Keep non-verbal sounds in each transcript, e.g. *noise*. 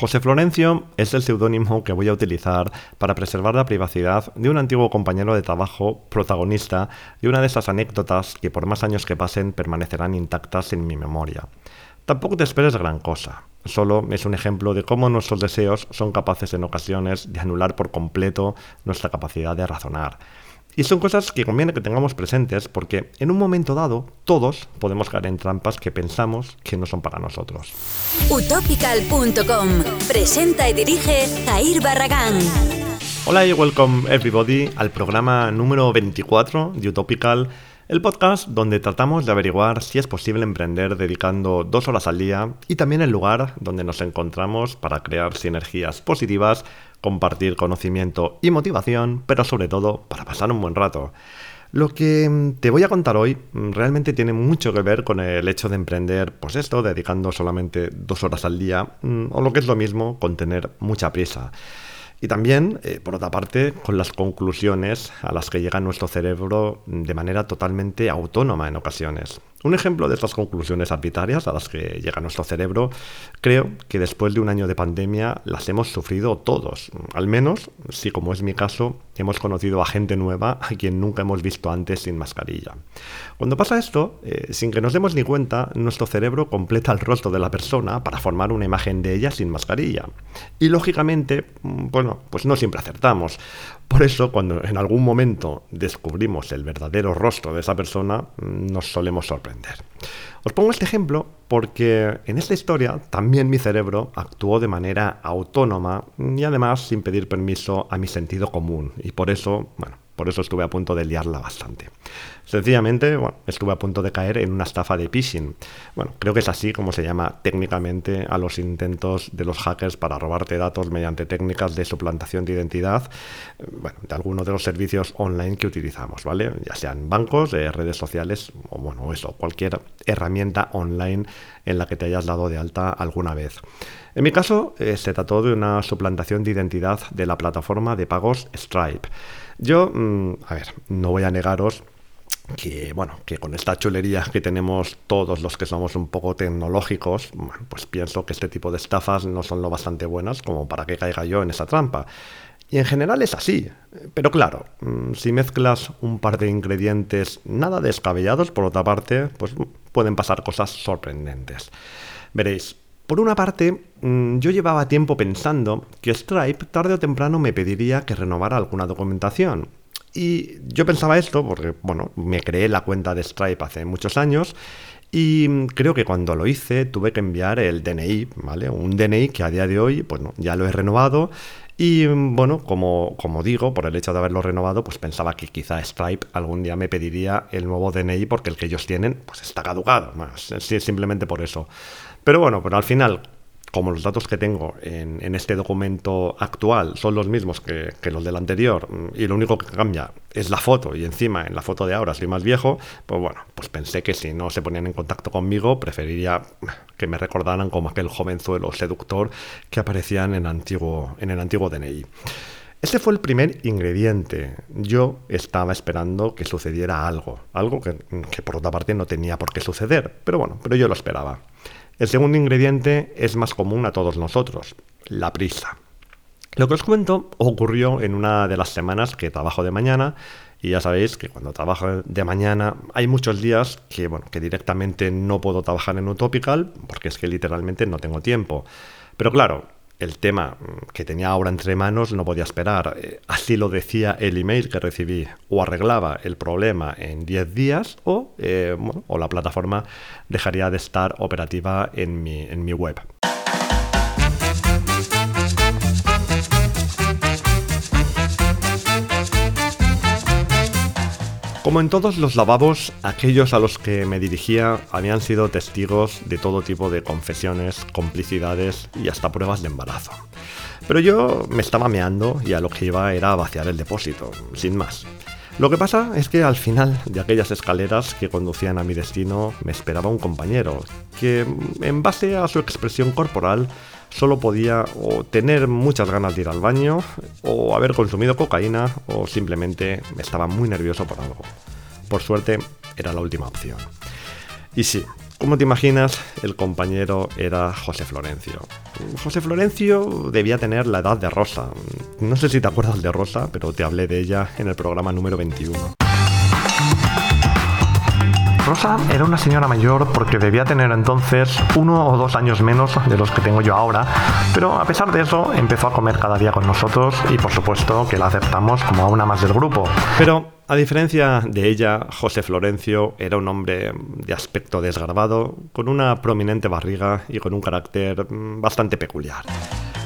José Florencio es el seudónimo que voy a utilizar para preservar la privacidad de un antiguo compañero de trabajo protagonista de una de esas anécdotas que por más años que pasen permanecerán intactas en mi memoria. Tampoco te esperes gran cosa, solo es un ejemplo de cómo nuestros deseos son capaces en ocasiones de anular por completo nuestra capacidad de razonar. Y son cosas que conviene que tengamos presentes porque en un momento dado todos podemos caer en trampas que pensamos que no son para nosotros. Utopical.com presenta y dirige Jair Barragán. Hola y welcome everybody al programa número 24 de Utopical, el podcast donde tratamos de averiguar si es posible emprender dedicando dos horas al día y también el lugar donde nos encontramos para crear sinergias positivas compartir conocimiento y motivación, pero sobre todo para pasar un buen rato. Lo que mm, te voy a contar hoy mm, realmente tiene mucho que ver con el hecho de emprender, pues esto, dedicando solamente dos horas al día, mm, o lo que es lo mismo, con tener mucha prisa. Y también, eh, por otra parte, con las conclusiones a las que llega nuestro cerebro de manera totalmente autónoma en ocasiones. Un ejemplo de estas conclusiones arbitrarias a las que llega nuestro cerebro, creo que después de un año de pandemia las hemos sufrido todos. Al menos, si como es mi caso, hemos conocido a gente nueva a quien nunca hemos visto antes sin mascarilla. Cuando pasa esto, eh, sin que nos demos ni cuenta, nuestro cerebro completa el rostro de la persona para formar una imagen de ella sin mascarilla. Y lógicamente, mm, bueno, pues no siempre acertamos. Por eso, cuando en algún momento descubrimos el verdadero rostro de esa persona, mm, nos solemos sorprender. Os pongo este ejemplo porque en esta historia también mi cerebro actuó de manera autónoma y además sin pedir permiso a mi sentido común. Y por eso, bueno, por eso estuve a punto de liarla bastante. Sencillamente, bueno, estuve a punto de caer en una estafa de phishing. Bueno, creo que es así como se llama técnicamente a los intentos de los hackers para robarte datos mediante técnicas de suplantación de identidad, eh, bueno, de alguno de los servicios online que utilizamos, ¿vale? Ya sean bancos, eh, redes sociales o bueno, eso, cualquier herramienta online en la que te hayas dado de alta alguna vez. En mi caso, eh, se trató de una suplantación de identidad de la plataforma de pagos Stripe. Yo, mm, a ver, no voy a negaros que bueno, que con esta chulería que tenemos todos los que somos un poco tecnológicos, pues pienso que este tipo de estafas no son lo bastante buenas como para que caiga yo en esa trampa. Y en general es así. Pero claro, mm, si mezclas un par de ingredientes nada descabellados, por otra parte, pues pueden pasar cosas sorprendentes. Veréis, por una parte, mm, yo llevaba tiempo pensando que Stripe tarde o temprano me pediría que renovara alguna documentación. Y yo pensaba esto porque, bueno, me creé la cuenta de Stripe hace muchos años y creo que cuando lo hice tuve que enviar el DNI, ¿vale? Un DNI que a día de hoy, pues ya lo he renovado y bueno, como, como digo, por el hecho de haberlo renovado, pues pensaba que quizá Stripe algún día me pediría el nuevo DNI porque el que ellos tienen pues está caducado, simplemente por eso. Pero bueno, pero al final, como los datos que tengo en, este documento actual son los mismos que, los del anterior y lo único que cambia es la foto y encima en la foto de ahora soy más viejo, pues bueno, pues pensé que si no se ponían en contacto conmigo preferiría que me recordaran como aquel jovenzuelo seductor que aparecía en el antiguo, en el antiguo DNI. Ese fue el primer ingrediente. Yo estaba esperando que sucediera algo, algo que, que por otra parte no tenía por qué suceder, pero bueno, pero yo lo esperaba. El segundo ingrediente es más común a todos nosotros, la prisa. Lo que os cuento ocurrió en una de las semanas que trabajo de mañana y ya sabéis que cuando trabajo de mañana hay muchos días que, bueno, que directamente no puedo trabajar en Utopical porque es que literalmente no tengo tiempo. Pero claro, el tema que tenía ahora entre manos no podía esperar. Eh, así lo decía el email que recibí. O arreglaba el problema en 10 días o, eh, o la plataforma dejaría de estar operativa en mi, en mi web. Como en todos los lavabos, aquellos a los que me dirigía habían sido testigos de todo tipo de confesiones, complicidades y hasta pruebas de embarazo. Pero yo me estaba meando y a lo que iba era vaciar el depósito, sin más. Lo que pasa es que al final de aquellas escaleras que conducían a mi destino me esperaba un compañero, que en base a su expresión corporal solo podía o tener muchas ganas de ir al baño, o haber consumido cocaína, o simplemente estaba muy nervioso por algo. Por suerte, era la última opción. Y sí, Como te imaginas, el compañero era José Florencio. José Florencio debía tener la edad de Rosa. No sé si te acuerdas de Rosa, pero te hablé de ella en el programa número 21. Rosa era una señora mayor porque debía tener entonces uno o dos años menos de los que tengo yo ahora, pero a pesar de eso empezó a comer cada día con nosotros y por supuesto que la aceptamos como a una más del grupo. Pero a diferencia de ella, José Florencio era un hombre de aspecto desgarbado, con una prominente barriga y con un carácter mm, bastante peculiar.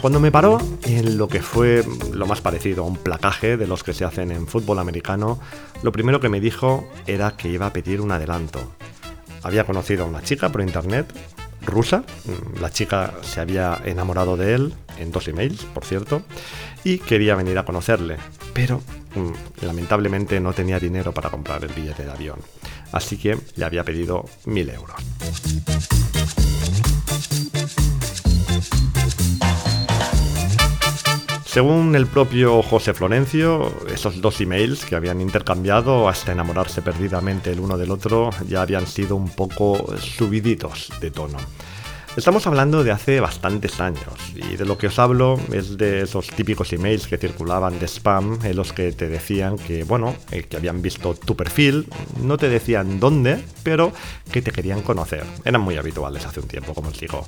Cuando me paró en lo que fue lo más parecido a un placaje de los que se hacen en fútbol americano, lo primero que me dijo era que iba a pedir un adelanto. Había conocido a una chica por internet, rusa, la chica se había enamorado de él en dos emails, por cierto, y quería venir a conocerle, pero mm, lamentablemente no tenía dinero para comprar el billete de avión, así que le había pedido mil euros. Según el propio José Florencio, esos dos emails que habían intercambiado hasta enamorarse perdidamente el uno del otro ya habían sido un poco subiditos de tono. Estamos hablando de hace bastantes años y de lo que os hablo es de esos típicos emails que circulaban de spam en los que te decían que, bueno, eh, que habían visto tu perfil, no te decían dónde, pero que te querían conocer. Eran muy habituales hace un tiempo, como os digo.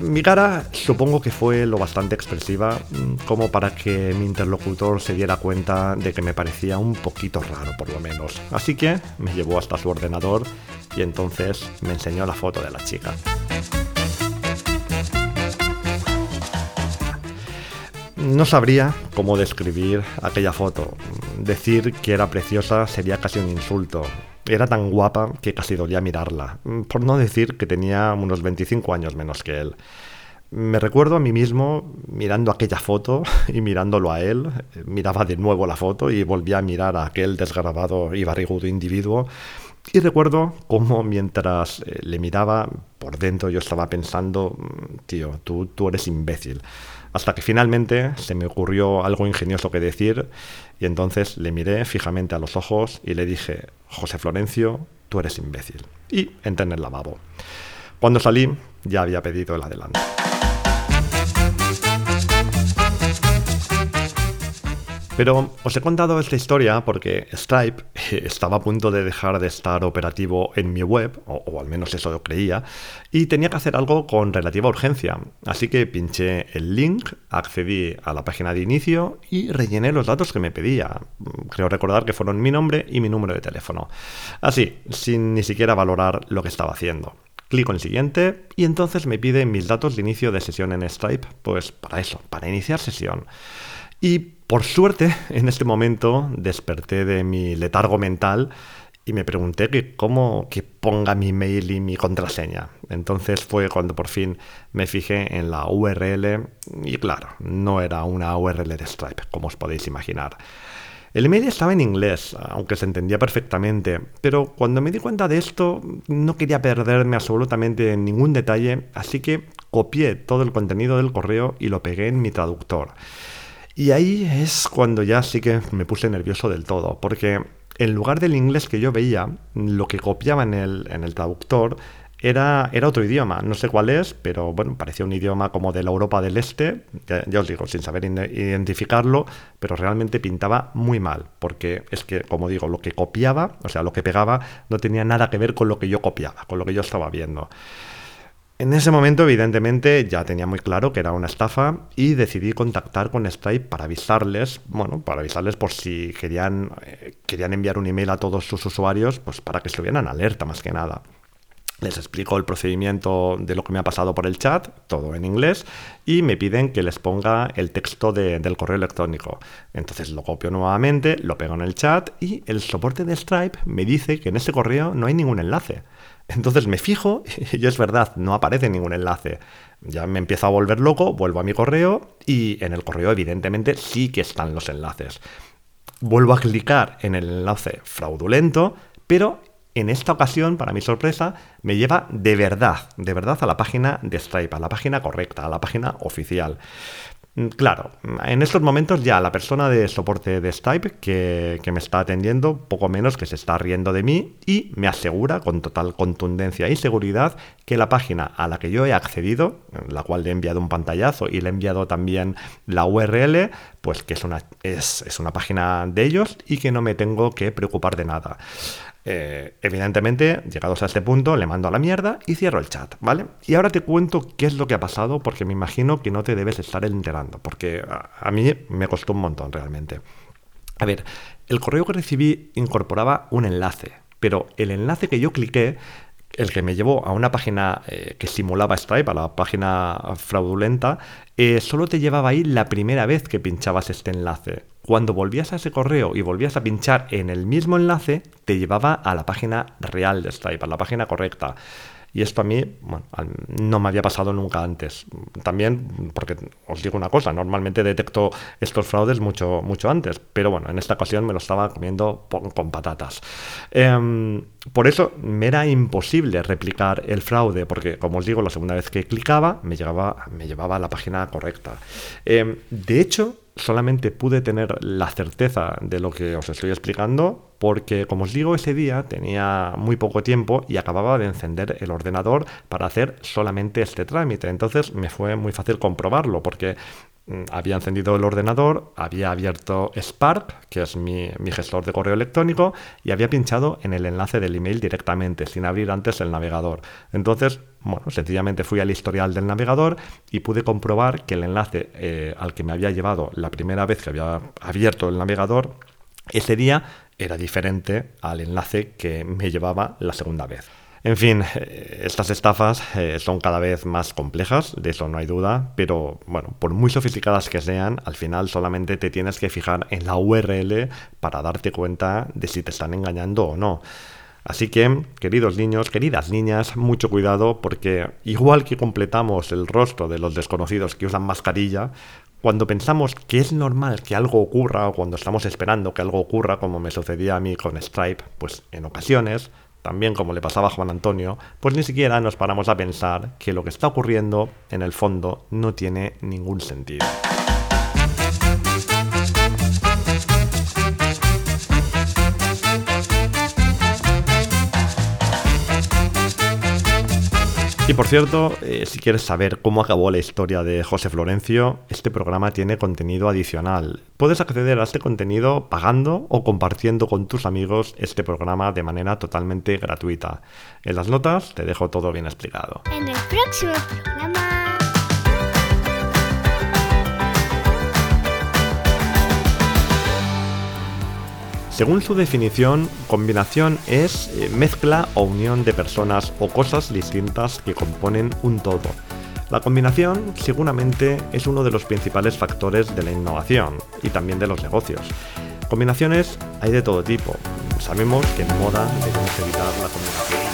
Mi cara supongo que fue lo bastante expresiva mm, como para que mi interlocutor se diera cuenta de que me parecía un poquito raro por lo menos. Así que me llevó hasta su ordenador y entonces me enseñó la foto de la chica. No sabría cómo describir aquella foto. Decir que era preciosa sería casi un insulto. Era tan guapa que casi dolía mirarla, por no decir que tenía unos 25 años menos que él. Me recuerdo a mí mismo mirando aquella foto *laughs* y mirándolo a él, miraba de nuevo la foto y volvía a mirar a aquel desgrabado y barrigudo individuo y recuerdo cómo mientras eh, le miraba por dentro yo estaba pensando, mm, tío, tú, tú eres imbécil. Hasta que finalmente se me ocurrió algo ingenioso que decir y entonces le miré fijamente a los ojos y le dije, José Florencio, tú eres imbécil. Y entré en el lavabo. Cuando salí ya había pedido el adelanto. Pero os he contado esta historia porque Stripe estaba a punto de dejar de estar operativo en mi web, o, al menos eso lo creía, y tenía que hacer algo con relativa urgencia. Así que pinché el link, accedí a la página de inicio y rellené los datos que me pedía. Creo recordar que fueron mi nombre y mi número de teléfono. Así, sin ni siquiera valorar lo que estaba haciendo. Clico en siguiente y entonces me pide mis datos de inicio de sesión en Stripe, pues para eso, para iniciar sesión. Y por suerte, en este momento desperté de mi letargo mental y me pregunté que cómo que ponga mi mail y mi contraseña. Entonces fue cuando por fin me fijé en la URL y claro, no era una URL de Stripe, como os podéis imaginar. El email estaba en inglés, aunque se entendía perfectamente, pero cuando me di cuenta de esto no quería perderme absolutamente en ningún detalle, así que copié todo el contenido del correo y lo pegué en mi traductor. Y ahí es cuando ya sí que me puse nervioso del todo, porque en lugar del inglés que yo veía, lo que copiaba en el, en el traductor era, era, otro idioma, no sé cuál es, pero bueno, parecía un idioma como de la Europa del Este, ya, os digo, sin saber identificarlo, pero realmente pintaba muy mal, porque es que, como digo, lo que copiaba, o sea, lo que pegaba, no tenía nada que ver con lo que yo copiaba, con lo que yo estaba viendo. En ese momento, evidentemente, ya tenía muy claro que era una estafa y decidí contactar con Stripe para avisarles, bueno, para avisarles por si querían, eh, querían enviar un email a todos sus usuarios, pues para que estuvieran alerta más que nada. Les explico el procedimiento de lo que me ha pasado por el chat, todo en inglés, y me piden que les ponga el texto del correo electrónico. Entonces lo copio nuevamente, lo pego en el chat y el soporte de Stripe me dice que en ese correo no hay ningún enlace. Entonces me fijo *laughs* y es verdad, no aparece ningún enlace. Ya me empiezo a volver loco, vuelvo a mi correo y en el correo evidentemente sí que están los enlaces. Vuelvo a clicar en el enlace fraudulento, pero en esta ocasión, para mi sorpresa, me lleva de verdad, de verdad a la página de Stripe, a la página correcta, a la página oficial. Mm, claro, en estos momentos ya la persona de soporte de Stripe que, me está atendiendo, poco menos que se está riendo de mí y me asegura con total contundencia y seguridad que la página a la que yo he accedido, la cual le he enviado un pantallazo y le he enviado también la URL, pues que es una, es, es una página de ellos y que no me tengo que preocupar de nada. Eh, evidentemente, llegados a este punto, le mando a la mierda y cierro el chat, ¿vale? Y ahora te cuento qué es lo que ha pasado, porque me imagino que no te debes estar enterando, porque a, mí me costó un montón realmente. A ver, el correo que recibí incorporaba un enlace, pero el enlace que yo cliqué el que me llevó a una página eh, que simulaba Stripe, a la página fraudulenta, eh, solo te llevaba ahí la primera vez que pinchabas este enlace. Cuando volvías a ese correo y volvías a pinchar en el mismo enlace, te llevaba a la página real de Stripe, a la página correcta. Y esto a mí no me había pasado nunca antes. También, porque os digo una cosa, normalmente detecto estos fraudes mucho, mucho antes, pero bueno, en esta ocasión me lo estaba comiendo con patatas. Em, por eso me era imposible replicar el fraude, porque como os digo, la segunda vez que clicaba me, me llevaba a la página correcta. Em, de hecho, solamente pude tener la certeza de lo que os estoy explicando porque, como os digo, ese día tenía muy poco tiempo y acababa de encender el ordenador para hacer solamente este trámite. Entonces me fue muy fácil comprobarlo porque Mm, había encendido el ordenador, había abierto Spark, que es mi, gestor de correo electrónico, y había pinchado en el enlace del email directamente, sin abrir antes el navegador. Entonces, bueno, sencillamente fui al historial del navegador y pude comprobar que el enlace eh, al que me había llevado la primera vez que había abierto el navegador, ese día era diferente al enlace que me llevaba la segunda vez. En fin, eh, estas estafas eh, son cada vez más complejas, de eso no hay duda, pero bueno, por muy sofisticadas que sean, al final solamente te tienes que fijar en la URL para darte cuenta de si te están engañando o no. Así que, queridos niños, queridas niñas, mucho cuidado porque igual que completamos el rostro de los desconocidos que usan mascarilla, cuando pensamos que es normal que algo ocurra o cuando estamos esperando que algo ocurra, como me sucedía a mí con Stripe, pues en ocasiones también como le pasaba a Juan Antonio, pues ni siquiera nos paramos a pensar que lo que está ocurriendo en el fondo no tiene ningún sentido. Y por cierto, eh, si quieres saber cómo acabó la historia de José Florencio, este programa tiene contenido adicional. Puedes acceder a este contenido pagando o compartiendo con tus amigos este programa de manera totalmente gratuita. En las notas te dejo todo bien explicado. Según su definición, combinación es eh, mezcla o unión de personas o cosas distintas que componen un todo. La combinación seguramente es uno de los principales factores de la innovación y también de los negocios. Combinaciones hay de todo tipo. Sabemos que en moda debemos evitar la combinación